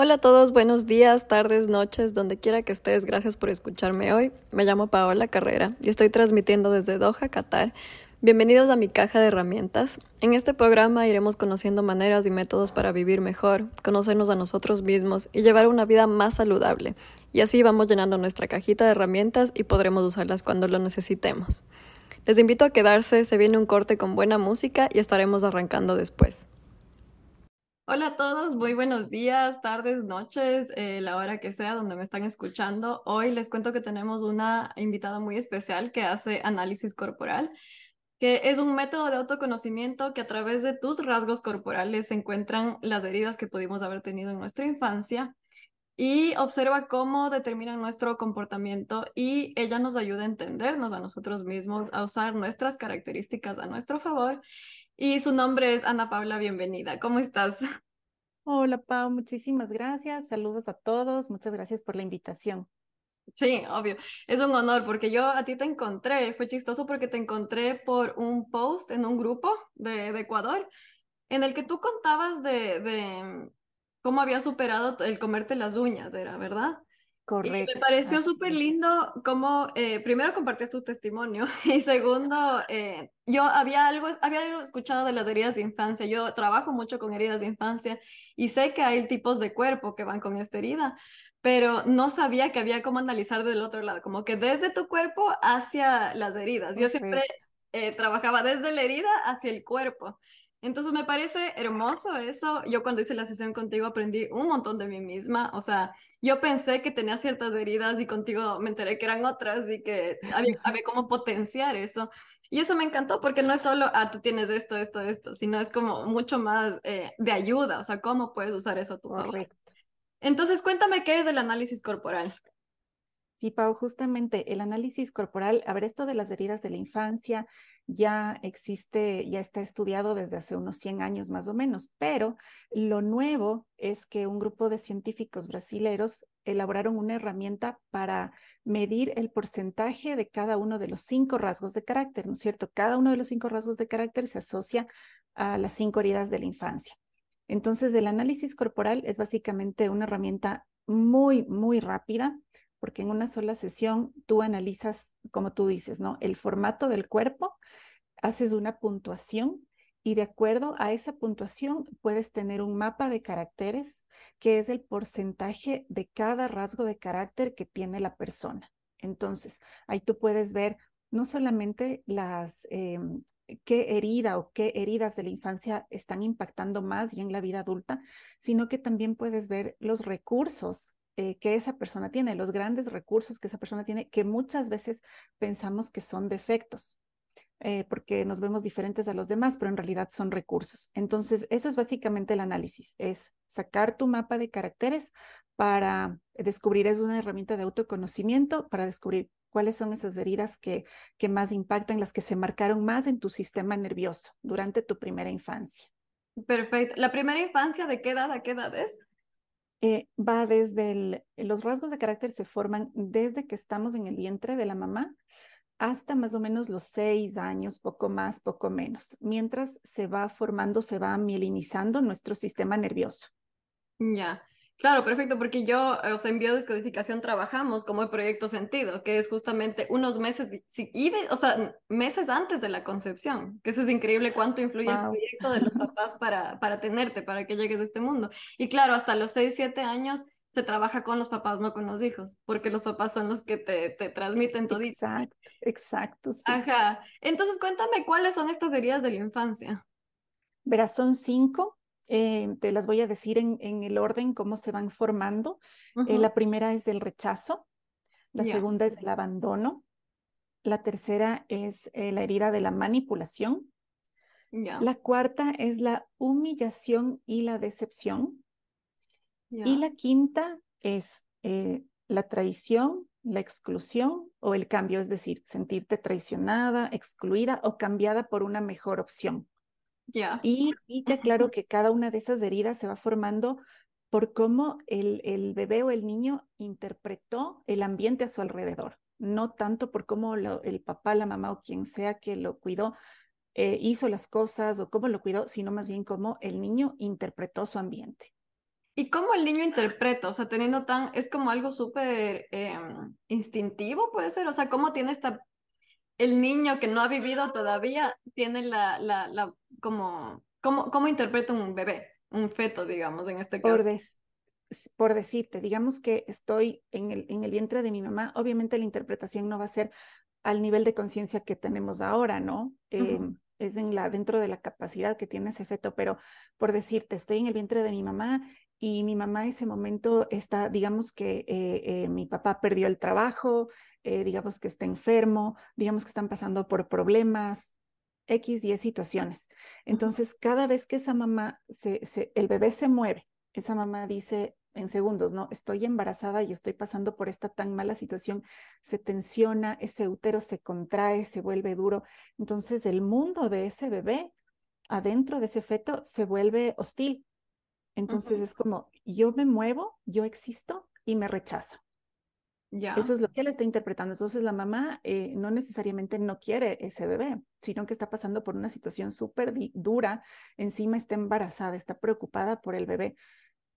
Hola a todos, buenos días, tardes, noches, donde quiera que estés. Gracias por escucharme hoy. Me llamo Paola Carrera y estoy transmitiendo desde Doha, Qatar. Bienvenidos a mi caja de herramientas. En este programa iremos conociendo maneras y métodos para vivir mejor, conocernos a nosotros mismos y llevar una vida más saludable. Y así vamos llenando nuestra cajita de herramientas y podremos usarlas cuando lo necesitemos. Les invito a quedarse, se viene un corte con buena música y estaremos arrancando después. Hola a todos, muy buenos días, tardes, noches, eh, la hora que sea donde me están escuchando. Hoy les cuento que tenemos una invitada muy especial que hace análisis corporal, que es un método de autoconocimiento que a través de tus rasgos corporales se encuentran las heridas que pudimos haber tenido en nuestra infancia y observa cómo determinan nuestro comportamiento y ella nos ayuda a entendernos a nosotros mismos, a usar nuestras características a nuestro favor y su nombre es Ana Paula, bienvenida. ¿Cómo estás? Hola, Pau, muchísimas gracias. Saludos a todos. Muchas gracias por la invitación. Sí, obvio. Es un honor porque yo a ti te encontré. Fue chistoso porque te encontré por un post en un grupo de, de Ecuador en el que tú contabas de, de cómo había superado el comerte las uñas, era, ¿verdad? Correcto. Y me pareció súper lindo cómo, eh, primero compartías tu testimonio y segundo, eh, yo había algo, había algo escuchado de las heridas de infancia. Yo trabajo mucho con heridas de infancia y sé que hay tipos de cuerpo que van con esta herida, pero no sabía que había cómo analizar del otro lado, como que desde tu cuerpo hacia las heridas. Yo siempre eh, trabajaba desde la herida hacia el cuerpo. Entonces me parece hermoso eso. Yo cuando hice la sesión contigo aprendí un montón de mí misma. O sea, yo pensé que tenía ciertas heridas y contigo me enteré que eran otras y que había, había cómo potenciar eso. Y eso me encantó porque no es solo, ah, tú tienes esto, esto, esto, sino es como mucho más eh, de ayuda. O sea, cómo puedes usar eso a tu favor. Entonces, cuéntame qué es el análisis corporal. Sí, Pau, justamente el análisis corporal, a ver, esto de las heridas de la infancia ya existe, ya está estudiado desde hace unos 100 años más o menos, pero lo nuevo es que un grupo de científicos brasileños elaboraron una herramienta para medir el porcentaje de cada uno de los cinco rasgos de carácter, ¿no es cierto? Cada uno de los cinco rasgos de carácter se asocia a las cinco heridas de la infancia. Entonces, el análisis corporal es básicamente una herramienta muy, muy rápida porque en una sola sesión tú analizas, como tú dices, ¿no? El formato del cuerpo, haces una puntuación y de acuerdo a esa puntuación puedes tener un mapa de caracteres que es el porcentaje de cada rasgo de carácter que tiene la persona. Entonces, ahí tú puedes ver no solamente las, em, qué herida o qué heridas de la infancia están impactando más y en la vida adulta, sino que también puedes ver los recursos eh, que esa persona tiene, los grandes recursos que esa persona tiene, que muchas veces pensamos que son defectos. Eh, porque nos vemos diferentes a los demás, pero en realidad son recursos. Entonces, eso es básicamente el análisis, es sacar tu mapa de caracteres para descubrir, es una herramienta de autoconocimiento para descubrir cuáles son esas heridas que, que más impactan, las que se marcaron más en tu sistema nervioso durante tu primera infancia. Perfecto. ¿La primera infancia de qué edad a qué edad es? Eh, va desde el, los rasgos de carácter se forman desde que estamos en el vientre de la mamá hasta más o menos los seis años, poco más, poco menos, mientras se va formando, se va mielinizando nuestro sistema nervioso. Ya. Claro, perfecto, porque yo, o sea, en biodescodificación trabajamos como el proyecto sentido, que es justamente unos meses, y, o sea, meses antes de la concepción, que eso es increíble cuánto influye el proyecto de los papás para, para tenerte, para que llegues a este mundo. Y claro, hasta los 6, 7 años se trabaja con los papás, no con los hijos, porque los papás son los que te, te transmiten todo. Exacto, exacto. Sí. Ajá. Entonces, cuéntame cuáles son estas heridas de la infancia. Verás, son cinco eh, te las voy a decir en, el orden cómo se van formando. Eh, la primera es el rechazo, la segunda es el abandono, la tercera es eh, la herida de la manipulación, la cuarta es la humillación y la decepción, y la quinta es la traición, la exclusión o el cambio, es decir, sentirte traicionada, excluida o cambiada por una mejor opción. Y, y te aclaro que cada una de esas heridas se va formando por cómo el, el bebé o el niño interpretó el ambiente a su alrededor, no tanto por cómo el papá, la mamá o quien sea que lo cuidó eh, hizo las cosas o cómo lo cuidó, sino más bien cómo el niño interpretó su ambiente. ¿Y cómo el niño interpreta? O sea, teniendo tan, es como algo súper em, instintivo, puede ser. O sea, ¿cómo tiene esta, el niño que no ha vivido todavía, tiene la, la, la, como, ¿cómo, cómo interpreta un bebé, un feto, digamos, en este caso? Por, por decirte, digamos que estoy en el, en el vientre de mi mamá, obviamente la interpretación no va a ser al nivel de conciencia que tenemos ahora, ¿no? es en la, dentro de la capacidad que tiene ese feto, pero por decirte, estoy en el vientre de mi mamá y mi mamá en ese momento está, digamos que eh, eh, mi papá perdió el trabajo, eh, digamos que está enfermo, digamos que están pasando por problemas, X y situaciones. Entonces, cada vez que esa mamá, se, se, el bebé se mueve, esa mamá dice, en segundos, ¿no? Estoy embarazada y estoy pasando por esta tan mala situación, se tensiona, ese útero se contrae, se vuelve duro. Entonces el mundo de ese bebé adentro de ese feto se vuelve hostil. Entonces es como, yo me muevo, yo existo y me rechaza. Ya. Eso es lo que él está interpretando. Entonces la mamá eh, no necesariamente no quiere ese bebé, sino que está pasando por una situación súper dura. Encima está embarazada, está preocupada por el bebé.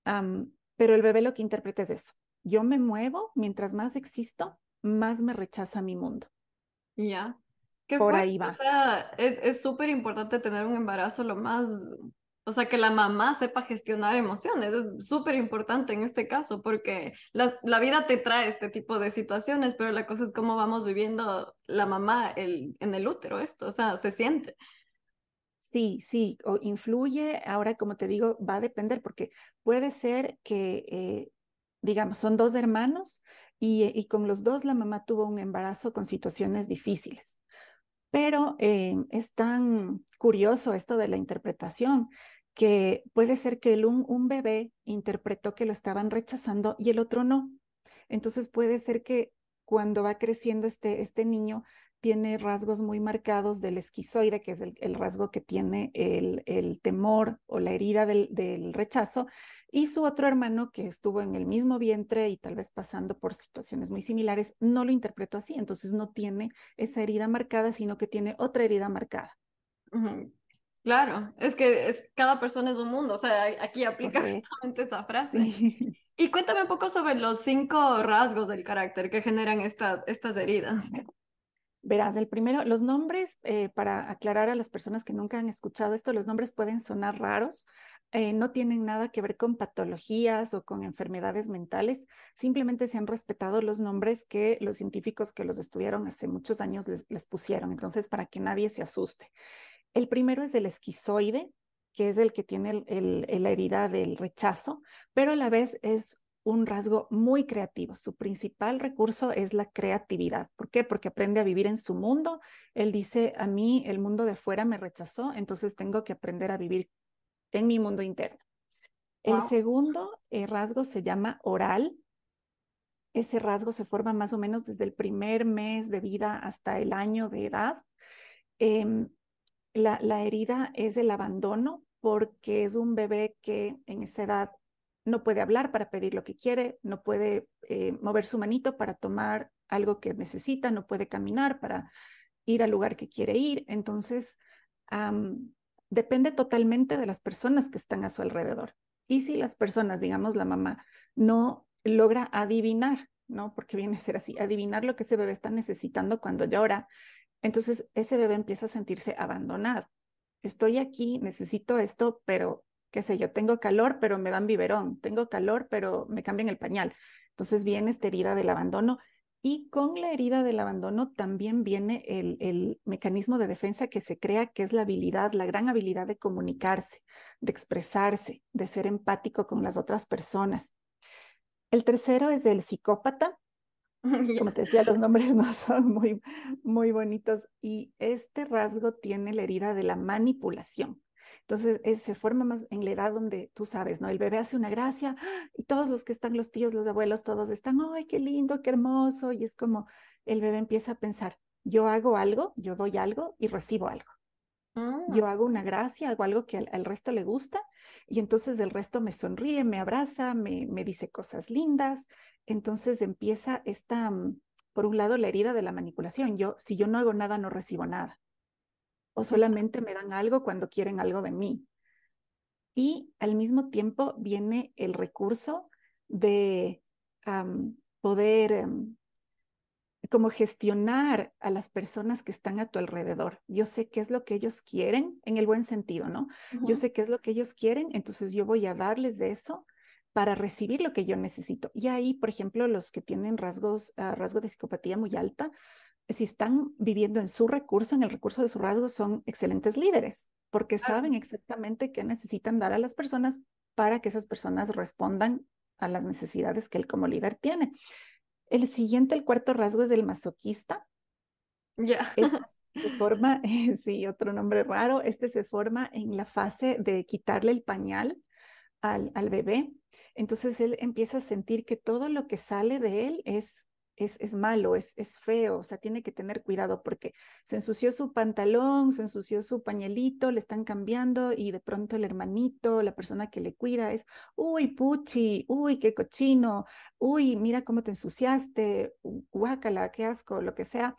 Pero el bebé lo que interpreta es eso. Yo me muevo, mientras más existo, más me rechaza mi mundo. Ya. Por ahí va. O sea, es súper importante tener un embarazo lo más, o sea, que la mamá sepa gestionar emociones. Es súper importante en este caso porque la, la, vida te trae este tipo de situaciones, pero la cosa es cómo vamos viviendo la mamá el, en el útero esto, o sea, se siente. Sí, sí, o influye. Ahora, como te digo, va a depender porque puede ser que, eh, digamos, son dos hermanos y, y, con los dos la mamá tuvo un embarazo con situaciones difíciles. Pero eh, es tan curioso esto de la interpretación que puede ser que el, un, un bebé interpretó que lo estaban rechazando y el otro no. Entonces puede ser que cuando va creciendo este, este niño tiene rasgos muy marcados del esquizoide, que es el, rasgo que tiene el, el, temor o la herida del, del, rechazo, y su otro hermano que estuvo en el mismo vientre y tal vez pasando por situaciones muy similares, no lo interpretó así, entonces no tiene esa herida marcada, sino que tiene otra herida marcada. Claro, es que es, cada persona es un mundo, o sea, aquí aplica justamente esa frase. Y cuéntame un poco sobre los cinco rasgos del carácter que generan estas, estas heridas. Verás, el primero, los nombres, eh, para aclarar a las personas que nunca han escuchado esto, los nombres pueden sonar raros, eh, no tienen nada que ver con patologías o con enfermedades mentales, simplemente se han respetado los nombres que los científicos que los estudiaron hace muchos años les, pusieron, entonces para que nadie se asuste. El primero es el esquizoide, que es el que tiene la herida del rechazo, pero a la vez es un rasgo muy creativo. Su principal recurso es la creatividad. ¿Por qué? Porque aprende a vivir en su mundo. Él dice, a mí el mundo de fuera me rechazó, entonces tengo que aprender a vivir en mi mundo interno. El segundo eh, rasgo se llama oral. Ese rasgo se forma más o menos desde el primer mes de vida hasta el año de edad. Em, la, la herida es el abandono porque es un bebé que en esa edad no puede hablar para pedir lo que quiere, no puede eh, mover su manito para tomar algo que necesita, no puede caminar para ir al lugar que quiere ir. Entonces, depende totalmente de las personas que están a su alrededor. Y si las personas, digamos la mamá, no logra adivinar, ¿no? Porque viene a ser así, adivinar lo que ese bebé está necesitando cuando llora, entonces ese bebé empieza a sentirse abandonado. Estoy aquí, necesito esto, pero qué sé yo, tengo calor, pero me dan biberón, tengo calor, pero me cambian el pañal. Entonces viene esta herida del abandono y con la herida del abandono también viene el, el, mecanismo de defensa que se crea, que es la habilidad, la gran habilidad de comunicarse, de expresarse, de ser empático con las otras personas. El tercero es el psicópata. Como te decía, los nombres no son muy, muy bonitos y este rasgo tiene la herida de la manipulación. Entonces eh, se forma más en la edad donde tú sabes, ¿no? El bebé hace una gracia y todos los que están, los tíos, los abuelos, todos están, ay, qué lindo, qué hermoso. Y es como el bebé empieza a pensar, yo hago algo, yo doy algo y recibo algo. Yo ah. hago una gracia, hago algo que al, resto le gusta y entonces el resto me sonríe, me abraza, me, me dice cosas lindas. Entonces empieza esta, mm, por un lado, la herida de la manipulación. Yo, si yo no hago nada, no recibo nada o solamente me dan algo cuando quieren algo de mí. y al mismo tiempo viene el recurso de poder em, como gestionar a las personas que están a tu alrededor. Yo sé qué es lo que ellos quieren, en el buen sentido, ¿no? Yo sé qué es lo que ellos quieren, entonces yo voy a darles de eso para recibir lo que yo necesito. Y ahí, por ejemplo, los que tienen rasgos, uh, rasgo de psicopatía muy alta, si están viviendo en su recurso, en el recurso de su rasgo, son excelentes líderes, porque saben exactamente qué necesitan dar a las personas para que esas personas respondan a las necesidades que él como líder tiene. El siguiente, el cuarto rasgo es del masoquista. Ya. Este se forma, sí, otro nombre raro, este se forma en la fase de quitarle el pañal al, al bebé. Entonces él empieza a sentir que todo lo que sale de él es es, malo, es, es feo, o sea, tiene que tener cuidado porque se ensució su pantalón, se ensució su pañelito, le están cambiando y de pronto el hermanito, la persona que le cuida es, uy, puchi, uy, qué cochino, uy, mira cómo te ensuciaste, guácala, qué asco, lo que sea.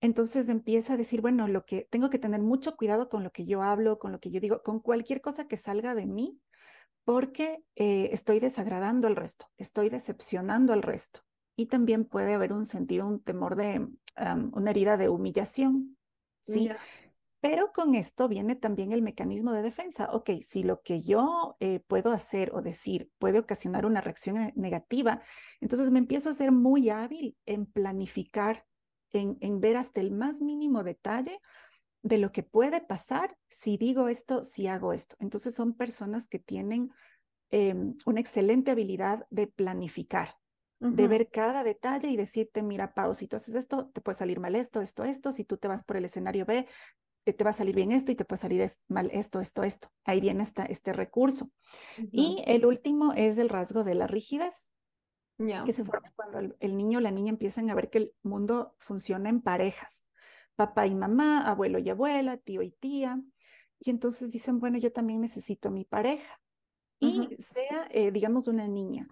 Entonces empieza a decir, bueno, lo que tengo que tener mucho cuidado con lo que yo hablo, con lo que yo digo, con cualquier cosa que salga de mí, porque eh, estoy desagradando al resto, estoy decepcionando al resto y también puede haber un sentido, un temor de una herida de humillación, ¿sí? Pero con esto viene también el mecanismo de defensa. Ok, si lo que yo eh, puedo hacer o decir puede ocasionar una reacción eh, negativa, entonces me empiezo a ser muy hábil en planificar, en, en ver hasta el más mínimo detalle de lo que puede pasar si digo esto, si hago esto. Entonces son personas que tienen em, una excelente habilidad de planificar de ver cada detalle y decirte, mira, Pau, si tú haces esto, te puede salir mal esto, esto, esto, si tú te vas por el escenario B, eh, te va a salir bien esto y te puede salir mal esto, esto, esto. Ahí viene esta, este recurso. Y el último es el rasgo de la rigidez, que se forma cuando el, niño o la niña empiezan a ver que el mundo funciona en parejas, papá y mamá, abuelo y abuela, tío y tía. Y entonces dicen, bueno, yo también necesito mi pareja. Y sea, eh, digamos, una niña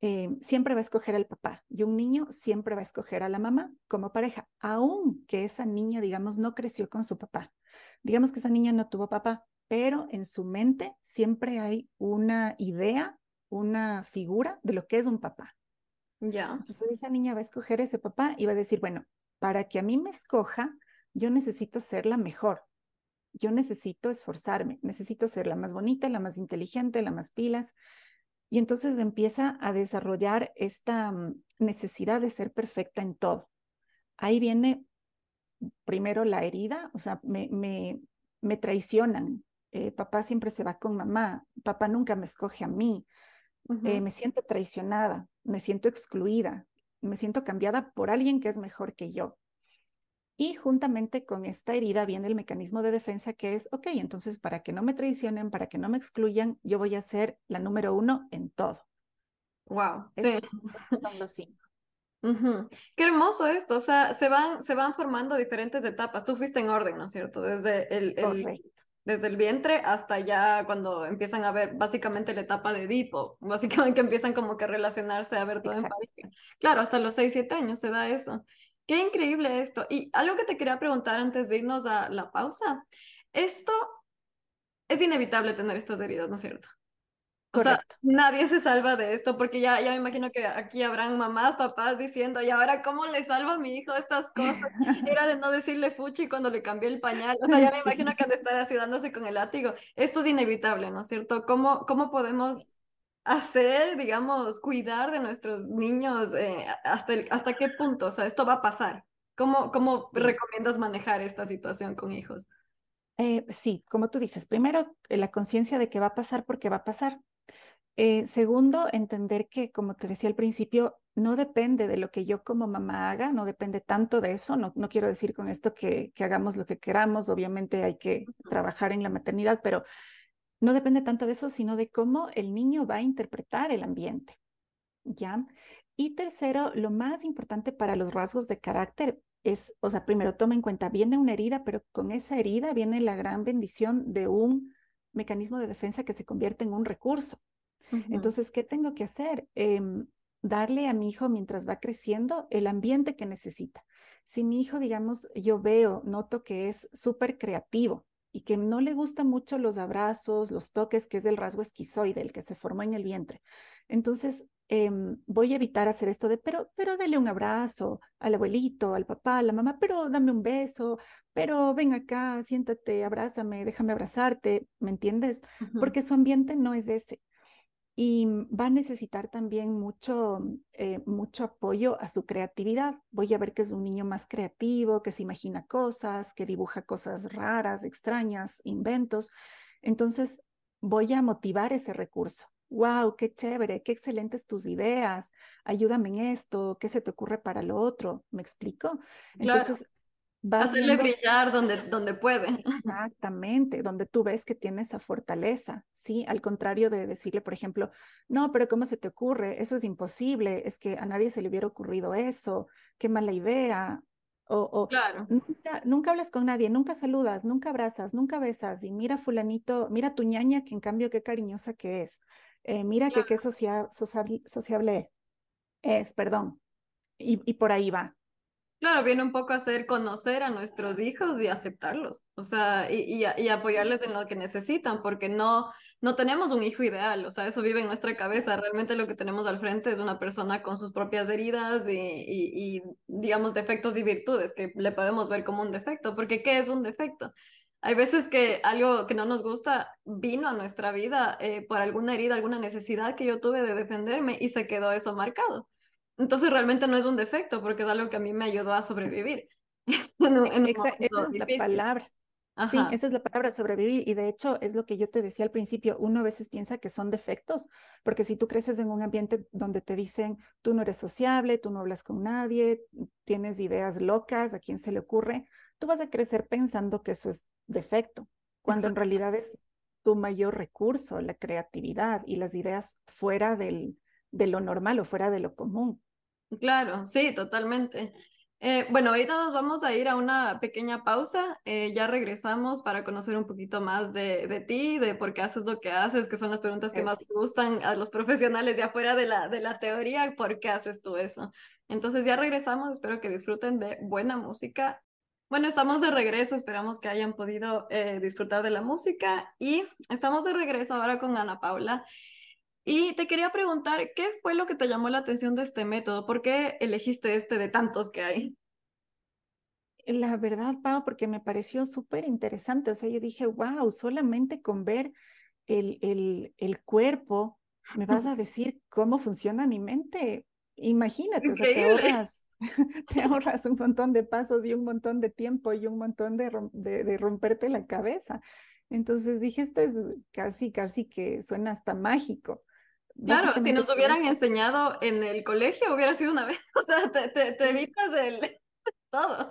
eh, siempre va a escoger al papá y un niño siempre va a escoger a la mamá como pareja, aunque esa niña, digamos, no creció con su papá. Digamos que esa niña no tuvo papá, pero en su mente siempre hay una idea, una figura de lo que es un papá. Ya. Entonces esa niña va a escoger ese papá y va a decir, bueno, para que a mí me escoja, yo necesito ser la mejor. Yo necesito esforzarme, necesito ser la más bonita, la más inteligente, la más pilas. Y entonces empieza a desarrollar esta mm, necesidad de ser perfecta en todo. Ahí viene primero la herida, o sea, me, me, me traicionan. Eh, papá siempre se va con mamá, papá nunca me escoge a mí. Eh, me siento traicionada, me siento excluida, me siento cambiada por alguien que es mejor que yo. Y juntamente con esta herida viene el mecanismo de defensa que es, ok, entonces para que no me traicionen, para que no me excluyan, yo voy a ser la número uno en todo. Wow, sí. Son los cinco. Qué hermoso esto, o sea, se van, se van formando diferentes etapas. Tú fuiste en orden, ¿no es cierto? Desde el, desde el vientre hasta ya cuando empiezan a ver básicamente la etapa de Edipo, básicamente que empiezan como que a relacionarse, a ver todo en pareja. Claro, hasta los 6, 7 años se da eso. Qué increíble esto. Y algo que te quería preguntar antes de irnos a la pausa. Esto es inevitable tener estas heridas, ¿no es cierto? O sea, nadie se salva de esto porque ya, ya me imagino que aquí habrán mamás, papás diciendo, ¿y ahora cómo le salvo a mi hijo estas cosas? Era de no decirle fuchi cuando le cambié el pañal. O sea, ya me imagino que han de estar así dándose con el látigo. Esto es inevitable, ¿no es cierto? ¿Cómo, cómo podemos hacer, digamos, cuidar de nuestros niños, eh, hasta, hasta qué punto, o sea, esto va a pasar. ¿Cómo, cómo recomiendas manejar esta situación con hijos? Eh, sí, como tú dices, primero eh, la conciencia de que va a pasar porque va a pasar. segundo, entender que, como te decía al principio, no depende de lo que yo como mamá haga, no depende tanto de eso. No, no quiero decir con esto que, que hagamos lo que queramos, obviamente hay que trabajar en la maternidad, pero no depende tanto de eso, sino de cómo el niño va a interpretar el ambiente. ¿Ya? Y tercero, lo más importante para los rasgos de carácter es, o sea, primero toma en cuenta, viene una herida, pero con esa herida viene la gran bendición de un mecanismo de defensa que se convierte en un recurso. Entonces, ¿qué tengo que hacer? Em, darle a mi hijo mientras va creciendo el ambiente que necesita. Si mi hijo, digamos, yo veo, noto que es súper creativo, y que no le gustan mucho los abrazos, los toques, que es el rasgo esquizoide, el que se formó en el vientre. Entonces, em, voy a evitar hacer esto de, pero, pero dale un abrazo al abuelito, al papá, a la mamá, pero dame un beso, pero ven acá, siéntate, abrázame, déjame abrazarte, ¿me entiendes? Porque su ambiente no es ese y va a necesitar también mucho, eh, mucho apoyo a su creatividad. Voy a ver que es un niño más creativo, que se imagina cosas, que dibuja cosas raras, extrañas, inventos. Entonces, voy a motivar ese recurso. ¡Wow! ¡Qué chévere! ¡Qué excelentes tus ideas! Ayúdame en esto. ¿Qué se te ocurre para lo otro? ¿Me explico? Entonces, Hacerle brillar donde, donde puede. Exactamente, donde tú ves que tiene esa fortaleza, ¿sí? Al contrario de decirle, por ejemplo, no, pero ¿cómo se te ocurre? Eso es imposible, es que a nadie se le hubiera ocurrido eso, qué mala idea. O, claro. nunca, nunca hablas con nadie, nunca saludas, nunca abrazas, nunca besas, y mira fulanito, mira tu ñaña, que en cambio qué cariñosa que es. Eh, mira que qué sociable es, perdón. Y, y por ahí va. Claro, viene un poco a hacer conocer a nuestros hijos y aceptarlos, o sea, y, y, apoyarles en lo que necesitan, porque no, no tenemos un hijo ideal, o sea, eso vive en nuestra cabeza. Realmente lo que tenemos al frente es una persona con sus propias heridas y, y, digamos, defectos y virtudes que le podemos ver como un defecto, porque ¿qué es un defecto? Hay veces que algo que no nos gusta vino a nuestra vida eh, por alguna herida, alguna necesidad que yo tuve de defenderme y se quedó eso marcado. Entonces realmente no es un defecto porque es algo que a mí me ayudó a sobrevivir. esa es la palabra. Sí, esa es la palabra, sobrevivir. Y de hecho es lo que yo te decía al principio, uno a veces piensa que son defectos, porque si tú creces en un ambiente donde te dicen, tú no eres sociable, tú no hablas con nadie, tienes ideas locas, a quién se le ocurre, tú vas a crecer pensando que eso es defecto, cuando en realidad es tu mayor recurso, la creatividad y las ideas fuera del, de lo normal o fuera de lo común. Claro, sí, totalmente. Eh, bueno, ahorita nos vamos a ir a una pequeña pausa. Eh, ya regresamos para conocer un poquito más de, de, ti, de por qué haces lo que haces, que son las preguntas que más gustan a los profesionales de afuera de la, de la teoría, por qué haces tú eso. Entonces ya regresamos, espero que disfruten de buena música. Bueno, estamos de regreso, esperamos que hayan podido eh, disfrutar de la música y estamos de regreso ahora con Ana Paula. Y te quería preguntar, ¿qué fue lo que te llamó la atención de este método? ¿Por qué elegiste este de tantos que hay? La verdad, Pau, porque me pareció súper interesante. O sea, yo dije, wow, solamente con ver el, el, el cuerpo, me vas a decir cómo funciona mi mente. Imagínate, o sea, te ahorras, te ahorras un montón de pasos y un montón de tiempo y un montón de, de, de romperte la cabeza. Entonces dije, esto es casi, casi que suena hasta mágico. Claro, si nos hubieran enseñado en el colegio hubiera sido una vez, o sea, te, te, evitas el todo.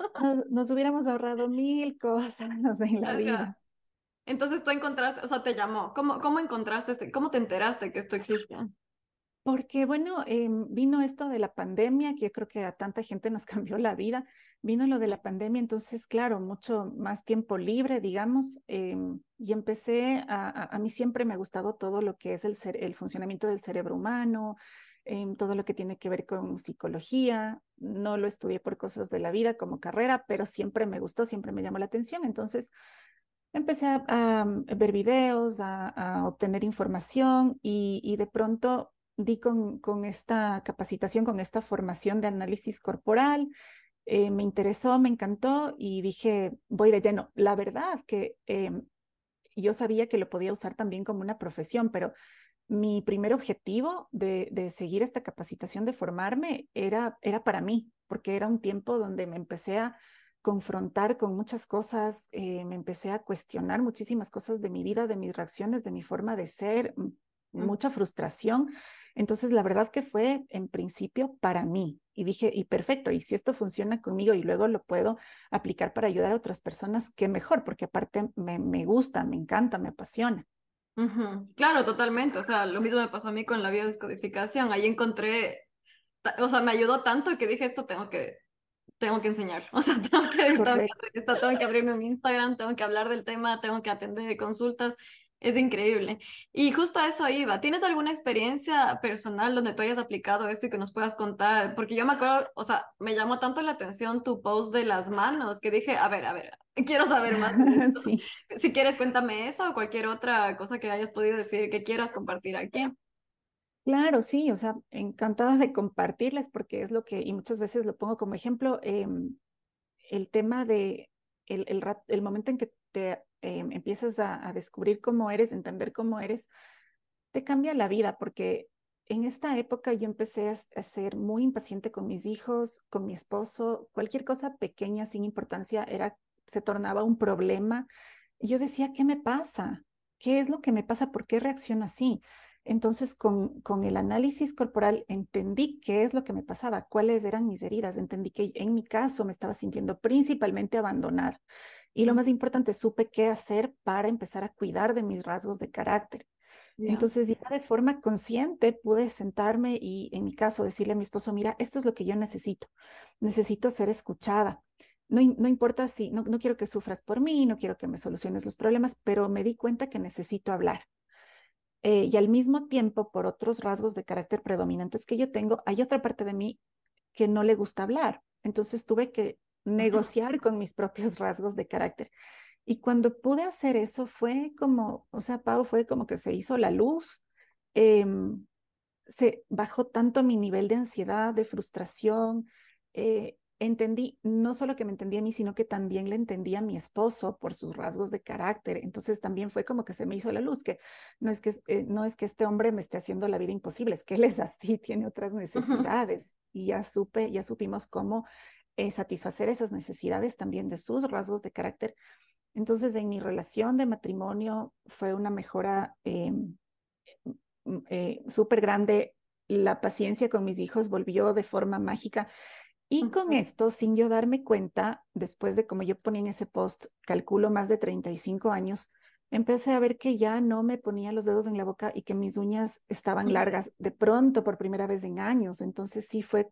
Nos, hubiéramos ahorrado mil cosas en la vida. Entonces tú encontraste, o sea, te llamó, ¿cómo, cómo encontraste, este, cómo te enteraste que esto existe? Porque bueno, em, vino esto de la pandemia, que yo creo que a tanta gente nos cambió la vida, vino lo de la pandemia, entonces, claro, mucho más tiempo libre, digamos, em, y empecé a, a, mí siempre me ha gustado todo lo que es el, el funcionamiento del cerebro humano, em, todo lo que tiene que ver con psicología, no lo estudié por cosas de la vida como carrera, pero siempre me gustó, siempre me llamó la atención, entonces empecé a, ver videos, a, obtener información y, y de pronto di con, esta capacitación, con esta formación de análisis corporal. Eh, me interesó, me encantó y dije, voy de lleno. La verdad que em, yo sabía que lo podía usar también como una profesión, pero mi primer objetivo de, seguir esta capacitación, de formarme, era, era para mí, porque era un tiempo donde me empecé a confrontar con muchas cosas, eh, me empecé a cuestionar muchísimas cosas de mi vida, de mis reacciones, de mi forma de ser, mucha frustración. Entonces, la verdad que fue en principio para mí. Y dije, y perfecto, y si esto funciona conmigo y luego lo puedo aplicar para ayudar a otras personas, qué mejor, porque aparte me, me gusta, me encanta, me apasiona. Claro, totalmente. O sea, lo mismo me pasó a mí con la biodescodificación. Ahí encontré, o sea, me ayudó tanto que dije, esto tengo que, tengo que enseñar. O sea, tengo que, tengo que tengo que abrirme un Instagram, tengo que hablar del tema, tengo que atender consultas. Es increíble. Y justo a eso iba. ¿Tienes alguna experiencia personal donde tú hayas aplicado esto y que nos puedas contar? Porque yo me acuerdo, o sea, me llamó tanto la atención tu post de las manos que dije, a ver, a ver, quiero saber más. sí. Si quieres, cuéntame eso o cualquier otra cosa que hayas podido decir que quieras compartir aquí. Claro, sí, o sea, encantada de compartirles porque es lo que, y muchas veces lo pongo como ejemplo, em, el tema de el, el, el momento en que te Em, empiezas a, descubrir cómo eres, entender cómo eres, te cambia la vida, porque en esta época yo empecé a, ser muy impaciente con mis hijos, con mi esposo, cualquier cosa pequeña sin importancia era, se tornaba un problema. Yo decía, ¿qué me pasa? ¿Qué es lo que me pasa? ¿Por qué reacciono así? Entonces, con el análisis corporal entendí qué es lo que me pasaba, cuáles eran mis heridas, entendí que en mi caso me estaba sintiendo principalmente abandonada. Y lo más importante, supe qué hacer para empezar a cuidar de mis rasgos de carácter. Entonces, ya de forma consciente pude sentarme y, en mi caso, decirle a mi esposo, mira, esto es lo que yo necesito. Necesito ser escuchada. No, no importa si, no, no quiero que sufras por mí, no quiero que me soluciones los problemas, pero me di cuenta que necesito hablar. Eh, y al mismo tiempo, por otros rasgos de carácter predominantes que yo tengo, hay otra parte de mí que no le gusta hablar. Entonces tuve que negociar con mis propios rasgos de carácter. Y cuando pude hacer eso fue como, o sea, Pau, fue como que se hizo la luz, em, se bajó tanto mi nivel de ansiedad, de frustración. Eh, entendí, no solo que me entendía a mí, sino que también le entendía a mi esposo por sus rasgos de carácter. Entonces también fue como que se me hizo la luz, que no es que, eh, no es que este hombre me esté haciendo la vida imposible, es que él es así, tiene otras necesidades. Y ya supe, ya supimos cómo eh, satisfacer esas necesidades también de sus rasgos de carácter. Entonces, en mi relación de matrimonio fue una mejora em, mm, eh, súper grande. La paciencia con mis hijos volvió de forma mágica. Y con esto, sin yo darme cuenta, después de como yo ponía en ese post, calculo más de 35 años, empecé a ver que ya no me ponía los dedos en la boca y que mis uñas estaban largas de pronto por primera vez en años. Entonces sí fue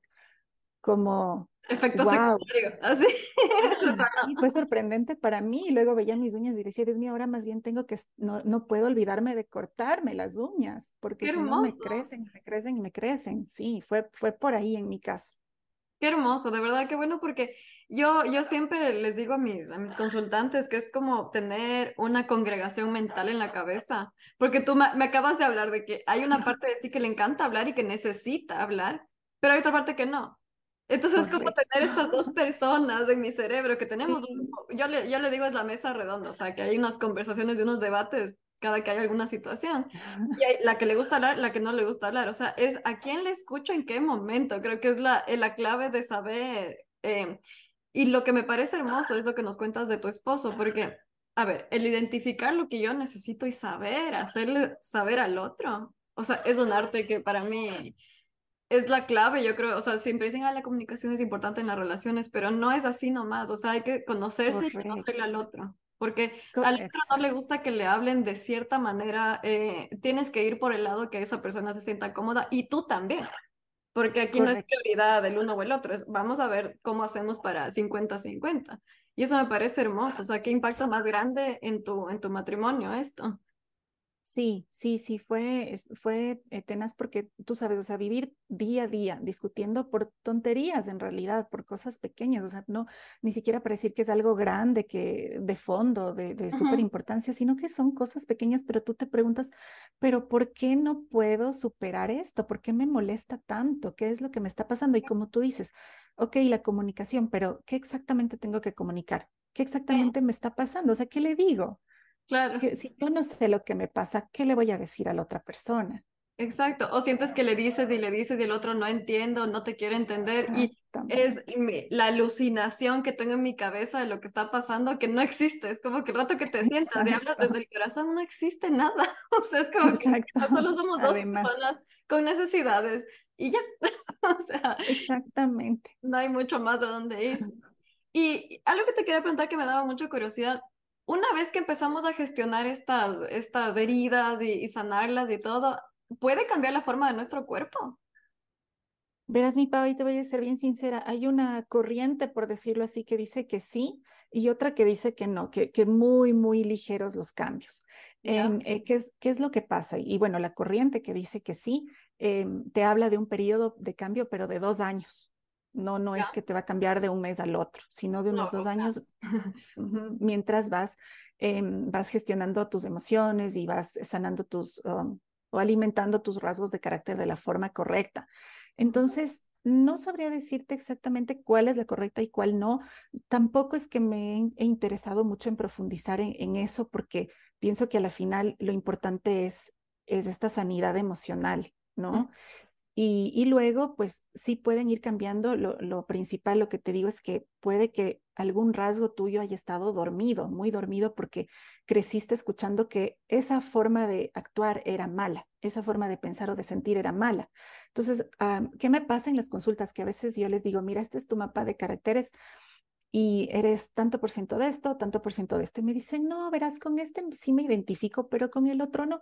como Efecto secundario, así. fue sorprendente para mí. Y luego veía mis uñas y decía, Dios mío, ahora más bien tengo que, no, no puedo olvidarme de cortarme las uñas, porque si no me crecen, me crecen y me crecen. Sí, fue, fue por ahí en mi caso. Qué hermoso, de verdad, qué bueno, porque yo, yo siempre les digo a mis, a mis consultantes que es como tener una congregación mental en la cabeza, porque tú me, me acabas de hablar de que hay una parte de ti que le encanta hablar y que necesita hablar, pero hay otra parte que no. Entonces, es como tener estas dos personas en mi cerebro que tenemos, yo, le, yo le digo es la mesa redonda, o sea, que hay unas conversaciones y unos debates cada que hay alguna situación. Y hay la que le gusta hablar, la que no le gusta hablar. O sea, es a quién le escucho en qué momento. Creo que es la, eh, la clave de saber. Eh, y lo que me parece hermoso es lo que nos cuentas de tu esposo, porque, a ver, el identificar lo que yo necesito y saber, hacerle saber al otro. O sea, es un arte que para mí es la clave, yo creo, o sea, siempre dicen, ah, la comunicación es importante en las relaciones, pero no es así nomás, o sea, hay que conocerse y conocerle al otro, porque al otro no le gusta que le hablen de cierta manera, eh, tienes que ir por el lado que esa persona se sienta cómoda y tú también, porque aquí no es prioridad el uno o el otro, es vamos a ver cómo hacemos para 50-50. Y eso me parece hermoso, o sea, qué impacto más grande en tu, en tu matrimonio esto. Sí, sí, sí, fue, fue tenaz porque tú sabes, o sea, vivir día a día discutiendo por tonterías en realidad, por cosas pequeñas, o sea, no, ni siquiera para decir que es algo grande, que de fondo, de, de súper importancia, sino que son cosas pequeñas, pero tú te preguntas, pero ¿por qué no puedo superar esto? ¿Por qué me molesta tanto? ¿Qué es lo que me está pasando? Y como tú dices, ok, la comunicación, pero ¿qué exactamente tengo que comunicar? ¿Qué exactamente me está pasando? O sea, ¿qué le digo? Claro. Que si yo no sé lo que me pasa, ¿qué le voy a decir a la otra persona? Exacto, o sientes que le dices y le dices y el otro no entiendo, no te quiere entender y es la alucinación que tengo en mi cabeza de lo que está pasando que no existe, es como que el rato que te sientas y hablas desde el corazón no existe nada, o sea, es como que solo somos dos personas con necesidades y ya, o sea, exactamente. No hay mucho más de dónde ir. Y algo que te quería preguntar que me daba mucha curiosidad, una vez que empezamos a gestionar estas, estas heridas y, sanarlas y todo, ¿puede cambiar la forma de nuestro cuerpo? Verás, mi Pau, y te voy a ser bien sincera, hay una corriente, por decirlo así, que dice que sí y otra que dice que no, que, que muy, muy ligeros los cambios. Em, eh, ¿qué, es, ¿Qué es lo que pasa? Y bueno, la corriente que dice que sí, em, te habla de un periodo de cambio, pero de dos años. No, no es que te va a cambiar de un mes al otro, sino de unos dos años mientras vas, em, vas gestionando tus emociones y vas sanando tus um, o alimentando tus rasgos de carácter de la forma correcta. Entonces, no sabría decirte exactamente cuál es la correcta y cuál no. Tampoco es que me he interesado mucho en profundizar en, eso porque pienso que a la final lo importante es, es esta sanidad emocional, ¿no? Y, luego, pues sí pueden ir cambiando. Lo, principal, lo que te digo es que puede que algún rasgo tuyo haya estado dormido, muy dormido, porque creciste escuchando que esa forma de actuar era mala, esa forma de pensar o de sentir era mala. Entonces, ¿qué me pasa en las consultas? Que a veces yo les digo, mira, este es tu mapa de caracteres y eres tanto por ciento de esto, tanto por ciento de esto. Y me dicen, no, verás, con este sí me identifico, pero con el otro no.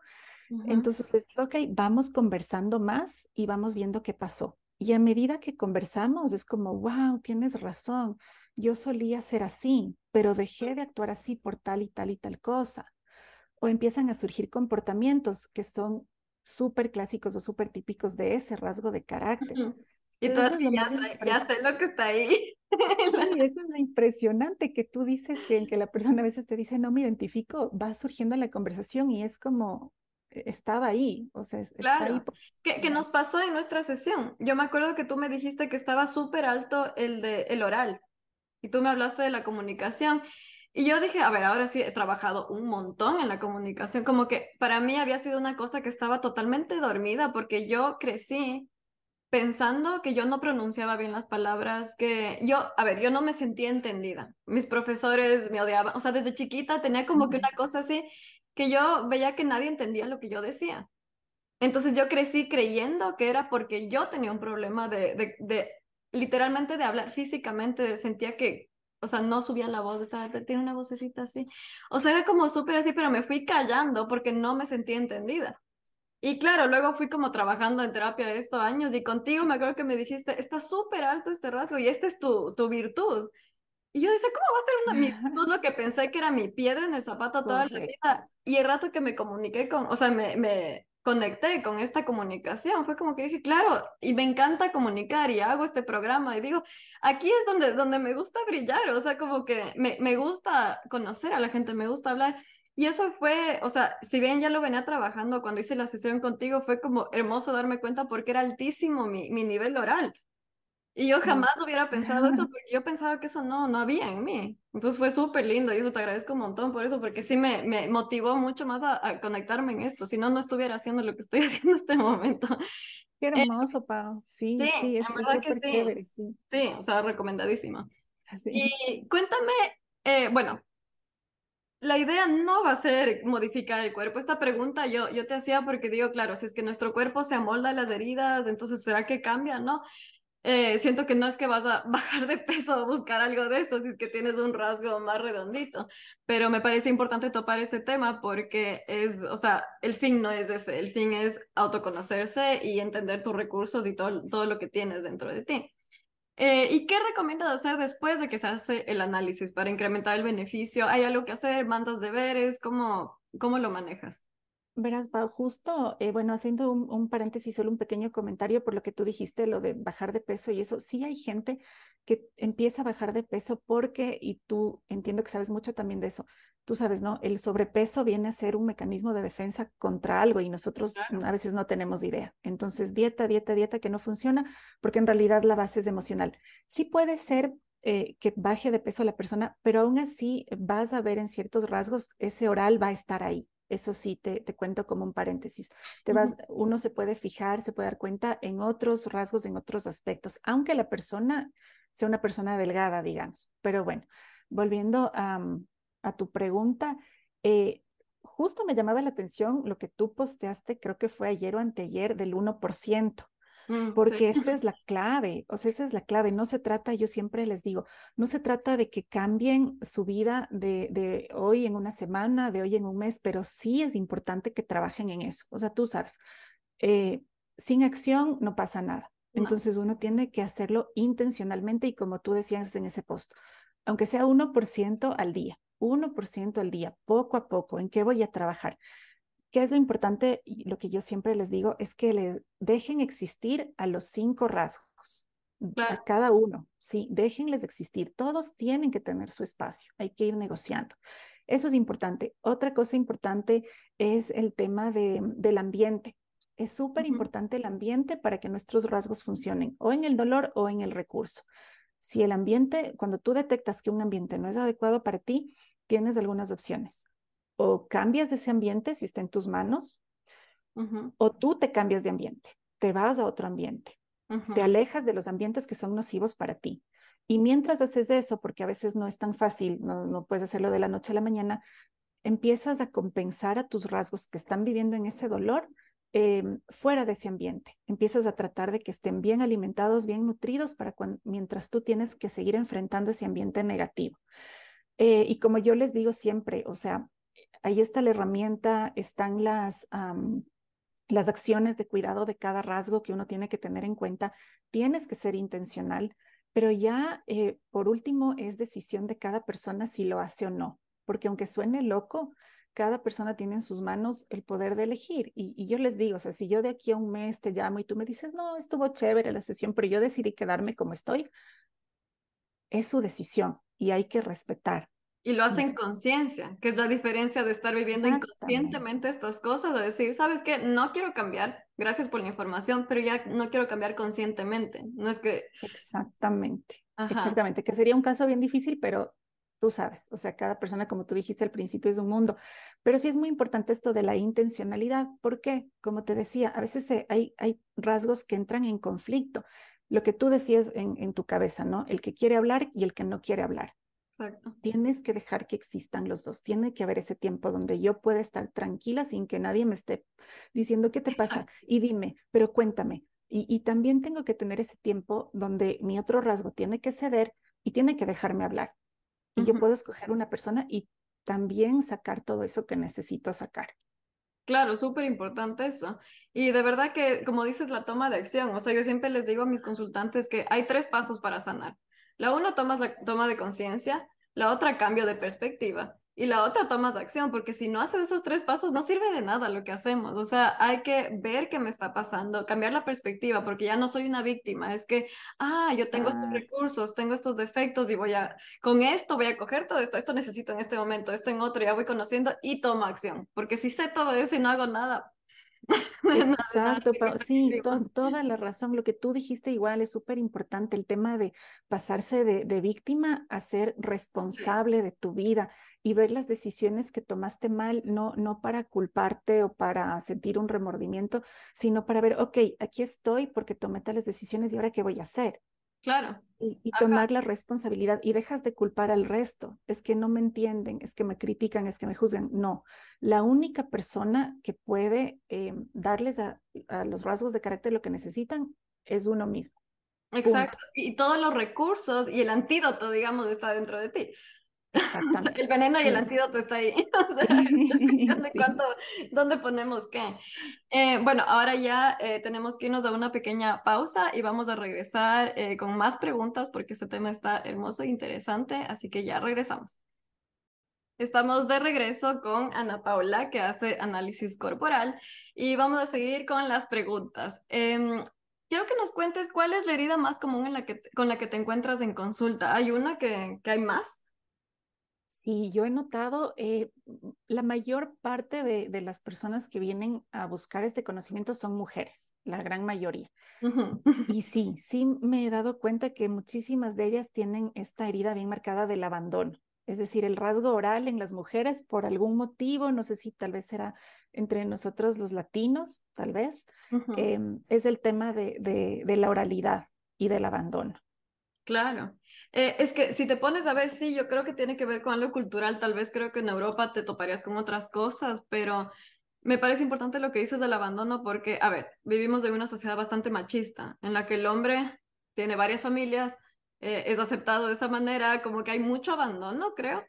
Entonces les digo, ok, vamos conversando más y vamos viendo qué pasó. Y a medida que conversamos, es como, wow, tienes razón, yo solía ser así, pero dejé de actuar así por tal y tal y tal cosa. O empiezan a surgir comportamientos que son súper clásicos o súper típicos de ese rasgo de carácter. Y entonces ya, ya, sé lo que está ahí. Sí, eso es lo impresionante que tú dices que en que la persona a veces te dice no me identifico, va surgiendo en la conversación y es como, estaba ahí, o sea, está ahí. ¿Qué, nos pasó en nuestra sesión? Yo me acuerdo que tú me dijiste que estaba súper alto el de el oral y tú me hablaste de la comunicación. Y yo dije, a ver, ahora sí he trabajado un montón en la comunicación, como que para mí había sido una cosa que estaba totalmente dormida porque yo crecí pensando que yo no pronunciaba bien las palabras, que yo, a ver, yo no me sentía entendida. Mis profesores me odiaban, o sea, desde chiquita tenía como que una cosa así que yo veía que nadie entendía lo que yo decía. Entonces yo crecí creyendo que era porque yo tenía un problema de, de, literalmente de hablar físicamente, sentía que, o sea, no subía la voz, estaba, tiene una vocecita así. O sea, era como súper así, pero me fui callando porque no me sentía entendida. Y claro, luego fui como trabajando en terapia de estos años y contigo me acuerdo que me dijiste, está súper alto este rasgo y esta es tu, tu virtud. Y yo decía, ¿cómo va a ser una virtud lo que pensé que era mi piedra en el zapato toda la vida? Y el rato que me comuniqué con, o sea, me, me conecté con esta comunicación, fue como que dije, claro, y me encanta comunicar y hago este programa y digo, aquí es donde, donde me gusta brillar, o sea, como que me, me gusta conocer a la gente, me gusta hablar. Y eso fue, o sea, si bien ya lo venía trabajando cuando hice la sesión contigo, fue como hermoso darme cuenta porque era altísimo mi, mi nivel oral. Y yo jamás hubiera pensado eso porque yo pensaba que eso no, no había en mí. Entonces fue súper lindo y eso te agradezco un montón por eso, porque sí me, me motivó mucho más a, conectarme en esto. Si no, no estuviera haciendo lo que estoy haciendo en este momento. Qué eh, hermoso, Pau. Sí, sí, es súper chévere, sí. Sí, o sea, recomendadísimo. Y cuéntame, eh, bueno, la idea no va a ser modificar el cuerpo. Esta pregunta yo, yo te hacía porque digo, claro, si es que nuestro cuerpo se amolda a las heridas, entonces ¿será que cambia? No. Eh, siento que no es que vas a bajar de peso o buscar algo de eso, si es que tienes un rasgo más redondito, pero me parece importante topar ese tema porque es, o sea, el fin no es ese, el fin es autoconocerse y entender tus recursos y todo, todo lo que tienes dentro de ti. Eh, ¿Y qué recomiendas hacer después de que se hace el análisis para incrementar el beneficio? ¿Hay algo que hacer? ¿Mandas deberes? ¿Cómo, cómo lo manejas? Verás, Pau, justo, eh, bueno, haciendo un, paréntesis, solo un pequeño comentario por lo que tú dijiste, lo de bajar de peso y eso, sí hay gente que empieza a bajar de peso porque, y tú entiendo que sabes mucho también de eso, tú sabes, ¿no? El sobrepeso viene a ser un mecanismo de defensa contra algo y nosotros a veces no tenemos idea. Entonces, dieta, dieta, dieta que no funciona porque en realidad la base es emocional. Sí puede ser eh, que baje de peso la persona, pero aún así vas a ver en ciertos rasgos, ese oral va a estar ahí. Eso sí, te, te cuento como un paréntesis. Te vas, uno se puede fijar, se puede dar cuenta en otros rasgos, en otros aspectos, aunque la persona sea una persona delgada, digamos. Pero bueno, volviendo a, a tu pregunta, eh, justo me llamaba la atención lo que tú posteaste, creo que fue ayer o anteayer, del 1%. Mm, porque esa es la clave, o sea, esa es la clave. No se trata, yo siempre les digo, no se trata de que cambien su vida de, de hoy en una semana, de hoy en un mes, pero sí es importante que trabajen en eso. O sea, tú sabes, eh, sin acción no pasa nada. Entonces uno tiene que hacerlo intencionalmente y como tú decías en ese post, aunque sea 1% al día, 1% al día, poco a poco, ¿en qué voy a trabajar? ¿Qué es lo importante? Lo que yo siempre les digo es que le dejen existir a los cinco rasgos, a cada uno, sí, déjenles existir. Todos tienen que tener su espacio, hay que ir negociando. Eso es importante. Otra cosa importante es el tema de, del ambiente. Es súper importante el ambiente para que nuestros rasgos funcionen, o en el dolor o en el recurso. Si el ambiente, cuando tú detectas que un ambiente no es adecuado para ti, tienes algunas opciones. O cambias ese ambiente si está en tus manos, o tú te cambias de ambiente, te vas a otro ambiente, te alejas de los ambientes que son nocivos para ti. Y mientras haces eso, porque a veces no es tan fácil, no, no puedes hacerlo de la noche a la mañana, empiezas a compensar a tus rasgos que están viviendo en ese dolor Em, fuera de ese ambiente. Empiezas a tratar de que estén bien alimentados, bien nutridos, para mientras tú tienes que seguir enfrentando ese ambiente negativo. Eh, y como yo les digo siempre, o sea, ahí está la herramienta, están las, las acciones de cuidado de cada rasgo que uno tiene que tener en cuenta. Tienes que ser intencional, pero ya eh, por último es decisión de cada persona si lo hace o no, porque aunque suene loco, cada persona tiene en sus manos el poder de elegir. Y, yo les digo, o sea, si yo de aquí a un mes te llamo y tú me dices, no, estuvo chévere la sesión, pero yo decidí quedarme como estoy, es su decisión y hay que respetar. Y lo hacen conciencia, que es la diferencia de estar viviendo inconscientemente estas cosas, de decir, sabes qué, no quiero cambiar, gracias por la información, pero ya no quiero cambiar conscientemente. No es que... Exactamente, exactamente, que sería un caso bien difícil, pero tú sabes, o sea, cada persona, como tú dijiste al principio, es un mundo, pero sí es muy importante esto de la intencionalidad, porque, como te decía, a veces hay, hay rasgos que entran en conflicto, lo que tú decías en, en tu cabeza, ¿no? El que quiere hablar y el que no quiere hablar. Exacto. Tienes que dejar que existan los dos. Tiene que haber ese tiempo donde yo pueda estar tranquila sin que nadie me esté diciendo qué te pasa. Y dime, pero cuéntame. Y, y, también tengo que tener ese tiempo donde mi otro rasgo tiene que ceder y tiene que dejarme hablar. Y yo puedo escoger una persona y también sacar todo eso que necesito sacar. Claro, súper importante eso. Y de verdad que, como dices, la toma de acción. O sea, yo siempre les digo a mis consultantes que hay tres pasos para sanar. La una, tomas la toma de conciencia, la otra, cambio de perspectiva y la otra tomas acción, porque si no haces esos tres pasos no sirve de nada lo que hacemos. O sea, hay que ver qué me está pasando, cambiar la perspectiva, porque ya no soy una víctima, es que, ah, yo tengo estos recursos, tengo estos defectos y voy a, con esto voy a coger todo esto, esto necesito en este momento, esto en otro, ya voy conociendo y tomo acción, porque si sé todo eso y no hago nada, Exacto, sí, toda la razón. Lo que tú dijiste igual es súper importante, el tema de pasarse de, víctima a ser responsable de tu vida y ver las decisiones que tomaste mal, no, no para culparte o para sentir un remordimiento, sino para ver, ok, aquí estoy porque tomé tales decisiones y ahora qué voy a hacer. Claro. Y, tomar la responsabilidad y dejas de culpar al resto. Es que no me entienden, es que me critican, es que me juzgan. No, la única persona que puede eh, darles a, a, los rasgos de carácter lo que necesitan es uno mismo. Exacto. Y todos los recursos y el antídoto, digamos, está dentro de ti. Exactamente. El veneno y el antídoto está ahí. ¿Dónde ponemos qué? Eh, bueno, ahora ya eh, tenemos que irnos a una pequeña pausa y vamos a regresar eh, con más preguntas porque este tema está hermoso e interesante, así que ya regresamos. Estamos de regreso con Ana Paula, que hace análisis corporal, y vamos a seguir con las preguntas. Em, quiero que nos cuentes cuál es la herida más común en la que, con la que te encuentras en consulta. ¿Hay una que, que hay más? Sí, yo he notado, eh, la mayor parte de, las personas que vienen a buscar este conocimiento son mujeres, la gran mayoría. Y sí, sí me he dado cuenta que muchísimas de ellas tienen esta herida bien marcada del abandono. Es decir, el rasgo oral en las mujeres por algún motivo, no sé si tal vez era entre nosotros los latinos, tal vez, em, es el tema de la oralidad y del abandono. Claro. Eh, es que si te pones a ver, sí, yo creo que tiene que ver con algo cultural. Tal vez creo que en Europa te toparías con otras cosas, pero me parece importante lo que dices del abandono porque, a ver, vivimos en una sociedad bastante machista, en la que el hombre tiene varias familias, eh, es aceptado de esa manera, como que hay mucho abandono, creo.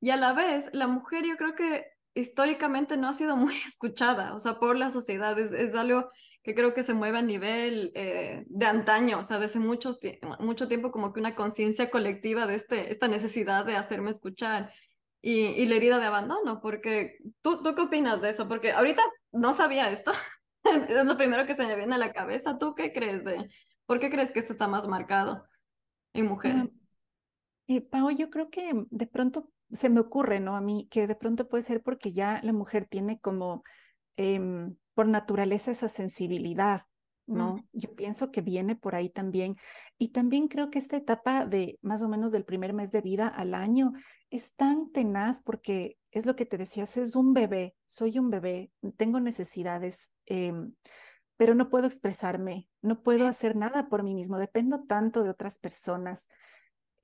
Y a la vez, la mujer yo creo que históricamente no ha sido muy escuchada, o sea, por la sociedad, es, es algo que creo que se mueve a nivel eh, de antaño, o sea, desde muchos, mucho tiempo como que una conciencia colectiva de este, esta necesidad de hacerme escuchar y, y, la herida de abandono, porque ¿tú, ¿tú qué opinas de eso? Porque ahorita no sabía esto, es lo primero que se me viene a la cabeza, ¿tú qué crees de, por qué crees que esto está más marcado en mujeres? Eh, Pau, yo creo que de pronto se me ocurre, ¿no? A mí, que de pronto puede ser porque ya la mujer tiene como em, por naturaleza esa sensibilidad, ¿no? Yo pienso que viene por ahí también. Y también creo que esta etapa de más o menos del primer mes de vida al año es tan tenaz porque es lo que te decía, es un bebé, soy un bebé, tengo necesidades, em, pero no puedo expresarme, no puedo hacer nada por mí mismo, dependo tanto de otras personas.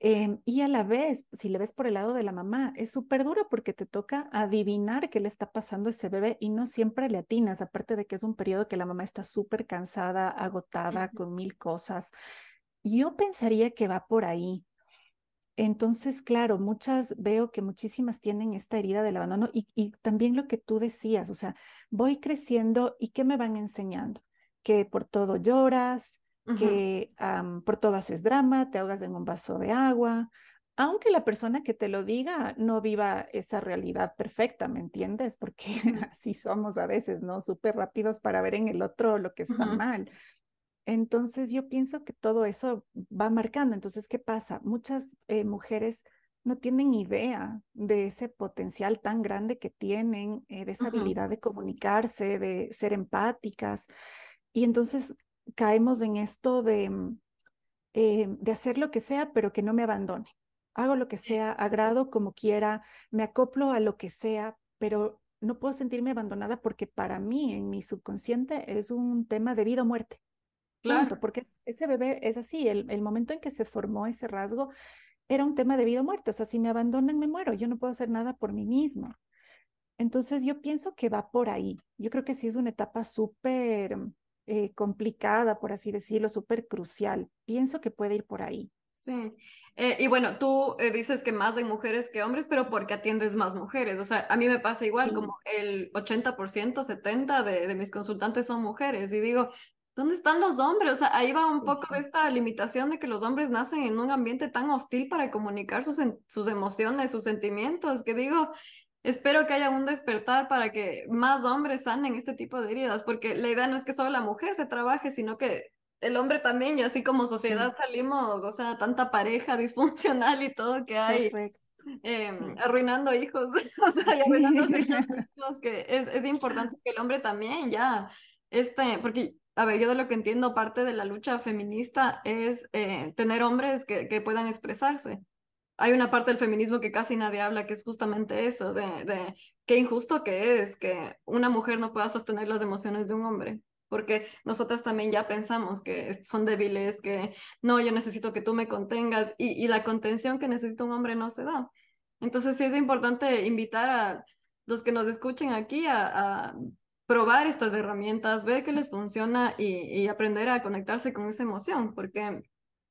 Em, y a la vez, si le ves por el lado de la mamá, es súper duro porque te toca adivinar qué le está pasando a ese bebé y no siempre le atinas, aparte de que es un periodo que la mamá está súper cansada, agotada, con mil cosas. Yo pensaría que va por ahí. Entonces, claro, muchas veo que muchísimas tienen esta herida del abandono y, y también lo que tú decías, o sea, voy creciendo y ¿qué me van enseñando? Que por todo lloras, que por todo haces drama, te ahogas en un vaso de agua, aunque la persona que te lo diga no viva esa realidad perfecta, ¿me entiendes? Porque así somos a veces, ¿no? Súper rápidos para ver en el otro lo que está mal. Entonces yo pienso que todo eso va marcando. Entonces, ¿qué pasa? Muchas eh, mujeres no tienen idea de ese potencial tan grande que tienen, eh, de esa habilidad de comunicarse, de ser empáticas. Y entonces caemos en esto de, mm, eh, de hacer lo que sea, pero que no me abandone. Hago lo que sea, agrado como quiera, me acoplo a lo que sea, pero no puedo sentirme abandonada porque para mí, en mi subconsciente, es un tema de vida o muerte. Claro. porque ese bebé es así, el, el momento en que se formó ese rasgo era un tema de vida o muerte. O sea, si me abandonan, me muero. Yo no puedo hacer nada por mí misma. Entonces, yo pienso que va por ahí. Yo creo que sí es una etapa súper eh, complicada, por así decirlo, súper crucial. Pienso que puede ir por ahí. Sí. Eh, y bueno, tú eh, dices que más en mujeres que hombres, pero porque atiendes más mujeres. O sea, a mí me pasa igual, como el 80%, 70% de, de mis consultantes son mujeres. Y digo, ¿dónde están los hombres? O sea, ahí va un poco esta limitación de que los hombres nacen en un ambiente tan hostil para comunicar sus, sus emociones, sus sentimientos, que digo, Espero que haya un despertar para que más hombres sanen este tipo de heridas, porque la idea no es que solo la mujer se trabaje, sino que el hombre también, y así como sociedad salimos, o sea, tanta pareja disfuncional y todo que hay, em, arruinando hijos, o sea, y arruinando hijos, que es, es importante que el hombre también ya, este, porque a ver, yo de lo que entiendo, parte de la lucha feminista es eh, tener hombres que, que, puedan expresarse hay una parte del feminismo que casi nadie habla, que es justamente eso, de, qué injusto que es que una mujer no pueda sostener las emociones de un hombre porque nosotras también ya pensamos que son débiles, que no, yo necesito que tú me contengas y, la contención que necesita un hombre no se da. Entonces sí es importante invitar a los que nos escuchen aquí a, a probar estas herramientas, ver qué les funciona y, y, aprender a conectarse con esa emoción, porque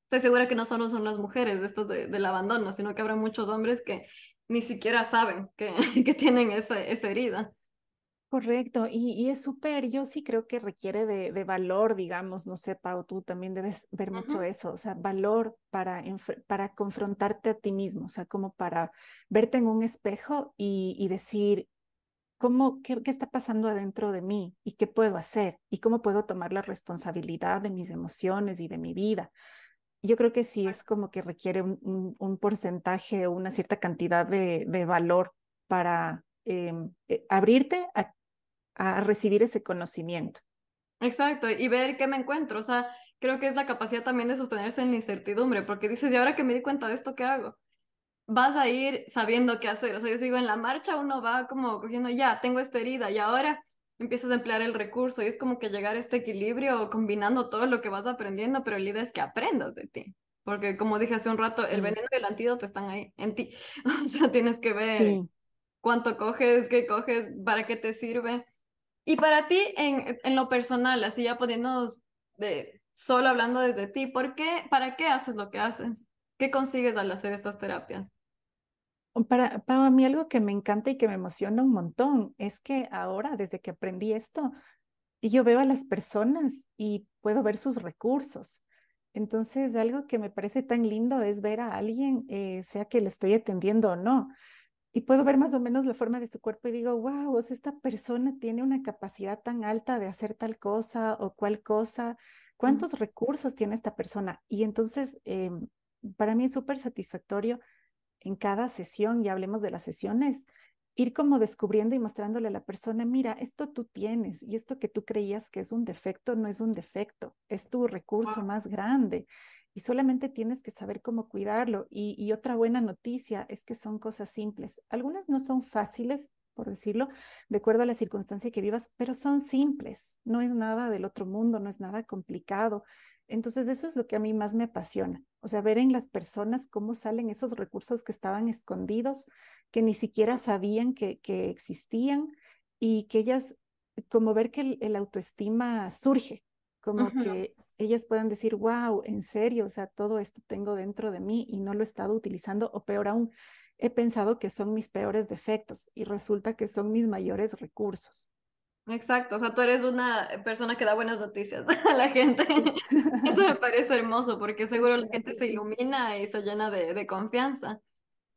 estoy segura que no solo son las mujeres estos de, del abandono, sino que habrá muchos hombres que ni siquiera saben que, que tienen esa, esa herida. Correcto, y, y es súper, yo sí creo que requiere de, de, valor, digamos, no sé, Pau, tú también debes ver mucho eso, o sea, valor para, para confrontarte a ti mismo, o sea, como para verte en un espejo y, y decir, ¿cómo, qué, qué, está pasando adentro de mí y qué puedo hacer y cómo puedo tomar la responsabilidad de mis emociones y de mi vida? Yo creo que sí es como que requiere un, un, porcentaje o una cierta cantidad de, de valor para em, eh, abrirte a, a, recibir ese conocimiento. Exacto, y ver qué me encuentro. O sea, creo que es la capacidad también de sostenerse en la incertidumbre, porque dices, ¿y ahora que me di cuenta de esto, qué hago? Vas a ir sabiendo qué hacer. O sea, yo digo, en la marcha uno va como cogiendo, ya, tengo esta herida, y ahora empiezas a emplear el recurso y es como que llegar a este equilibrio combinando todo lo que vas aprendiendo, pero la idea es que aprendas de ti. Porque como dije hace un rato, el veneno y el antídoto están ahí, en ti. O sea, tienes que ver cuánto coges, qué coges, para qué te sirve. Y para ti, en, en lo personal, así ya poniéndonos de solo hablando desde ti, ¿por qué, para qué haces lo que haces? ¿Qué consigues al hacer estas terapias? Para, para mí algo que me encanta y que me emociona un montón es que ahora, desde que aprendí esto, yo veo a las personas y puedo ver sus recursos. Entonces, algo que me parece tan lindo es ver a alguien, eh, sea que le estoy atendiendo o no, y puedo ver más o menos la forma de su cuerpo y digo, wow, esta persona tiene una capacidad tan alta de hacer tal cosa o cual cosa, ¿cuántos recursos tiene esta persona? Y entonces, em, para mí es súper satisfactorio en cada sesión, y hablemos de las sesiones, ir como descubriendo y mostrándole a la persona, mira, esto tú tienes y esto que tú creías que es un defecto no es un defecto, es tu recurso más grande y solamente tienes que saber cómo cuidarlo. Y, otra buena noticia es que son cosas simples. Algunas no son fáciles, por decirlo, de acuerdo a la circunstancia que vivas, pero son simples. No es nada del otro mundo, no es nada complicado. Entonces, eso es lo que a mí más me apasiona. O sea, ver en las personas cómo salen esos recursos que estaban escondidos, que ni siquiera sabían que, que existían y que ellas, como ver que el, autoestima surge, como que ellas puedan decir, wow, en serio, o sea, todo esto tengo dentro de mí y no lo he estado utilizando, o peor aún, he pensado que son mis peores defectos y resulta que son mis mayores recursos. Exacto, o sea, tú eres una persona que da buenas noticias a la gente. Eso me parece hermoso porque seguro la gente se ilumina y se llena de, de confianza.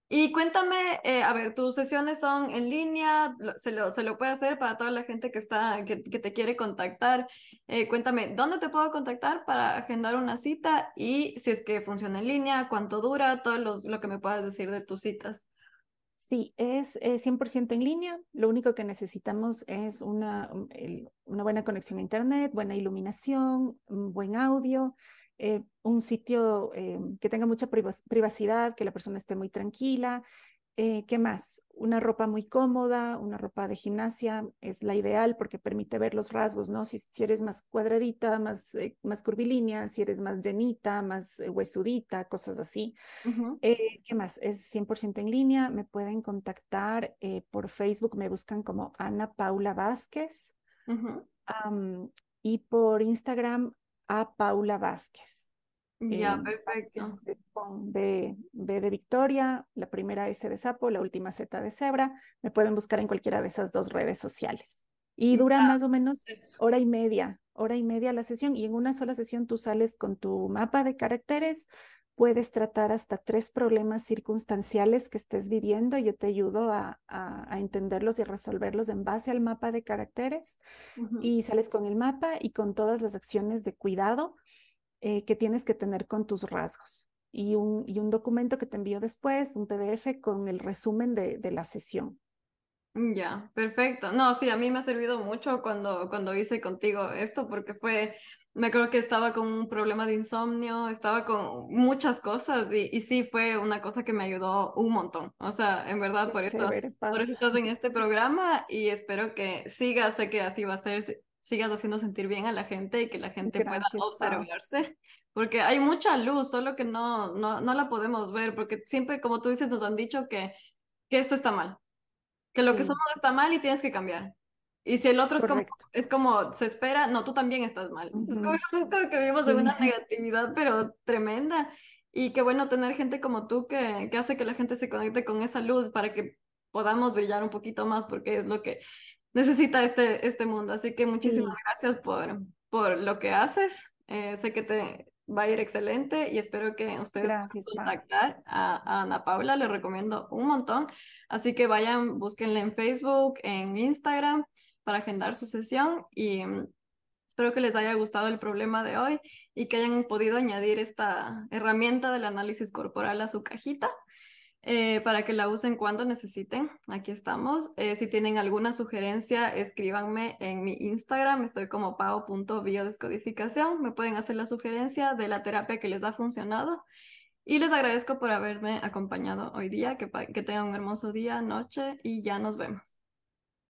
Y cuéntame, eh, a ver, tus sesiones son en línea, se lo, se lo puede hacer para toda la gente que, está, que, que te quiere contactar. Eh, cuéntame, ¿dónde te puedo contactar para agendar una cita? Y si es que funciona en línea, cuánto dura, todo los, lo que me puedas decir de tus citas. Sí, es, 100% en línea. Lo único que necesitamos es una, una buena conexión a Internet, buena iluminación, buen audio. Eh, un sitio eh, que tenga mucha privacidad, que la persona esté muy tranquila. Eh, ¿Qué más? Una ropa muy cómoda, una ropa de gimnasia es la ideal porque permite ver los rasgos, ¿no? Si, si eres más cuadradita, más, más curvilínea, si eres más llenita, más huesudita, cosas así. ¿Qué más? Es 100% en línea. Me pueden contactar por Facebook, me buscan como Ana Paula Vázquez. y por Instagram a Paula Vázquez. Ya, perfecto. con B, de Victoria, la primera S de sapo, la última Z de cebra. Me pueden buscar en cualquiera de esas dos redes sociales. Y dura más o menos hora y media, hora y media la sesión. Y en una sola sesión tú sales con tu mapa de caracteres, puedes tratar hasta tres problemas circunstanciales que estés viviendo. Yo te ayudo a, a, entenderlos y resolverlos en base al mapa de caracteres. Y sales con el mapa y con todas las acciones de cuidado eh, que tienes que tener con tus rasgos. Y un, y un documento que te envío después, un PDF con el resumen de, de la sesión. Ya, perfecto. No, sí, a mí me ha servido mucho cuando, cuando hice contigo esto, porque fue, me acuerdo que estaba con un problema de insomnio, estaba con muchas cosas y, y sí fue una cosa que me ayudó un montón. O sea, en verdad, por eso, por eso estás en este programa y espero que sigas, sé que así va a ser, sigas haciendo sentir bien a la gente y que la gente pueda observarse, porque hay mucha luz, solo que no, no, no la podemos ver, porque siempre, como tú dices, nos han dicho que, que esto está mal, que lo que somos está mal y tienes que cambiar. Y si el otro es como, es como, se espera, no, tú también estás mal. es, como, que vivimos de una negatividad, pero tremenda. Y qué bueno tener gente como tú que, que hace que la gente se conecte con esa luz para que podamos brillar un poquito más, porque es lo que necesita este, este mundo. Así que muchísimas gracias por, por lo que haces. Eh, sé que te va a ir excelente y espero que ustedes gracias, puedan contactar a, Ana Paula. Les recomiendo un montón. Así que vayan, búsquenla en Facebook, en Instagram para agendar su sesión y mm, espero que les haya gustado el problema de hoy y que hayan podido añadir esta herramienta del análisis corporal a su cajita. Eh, para que la usen cuando necesiten. Aquí estamos. Eh, si tienen alguna sugerencia, escríbanme en mi Instagram. Estoy como pao.biodescodificación. Me pueden hacer la sugerencia de la terapia que les ha funcionado. Y les agradezco por haberme acompañado hoy día. Que, que tengan un hermoso día, noche y ya nos vemos.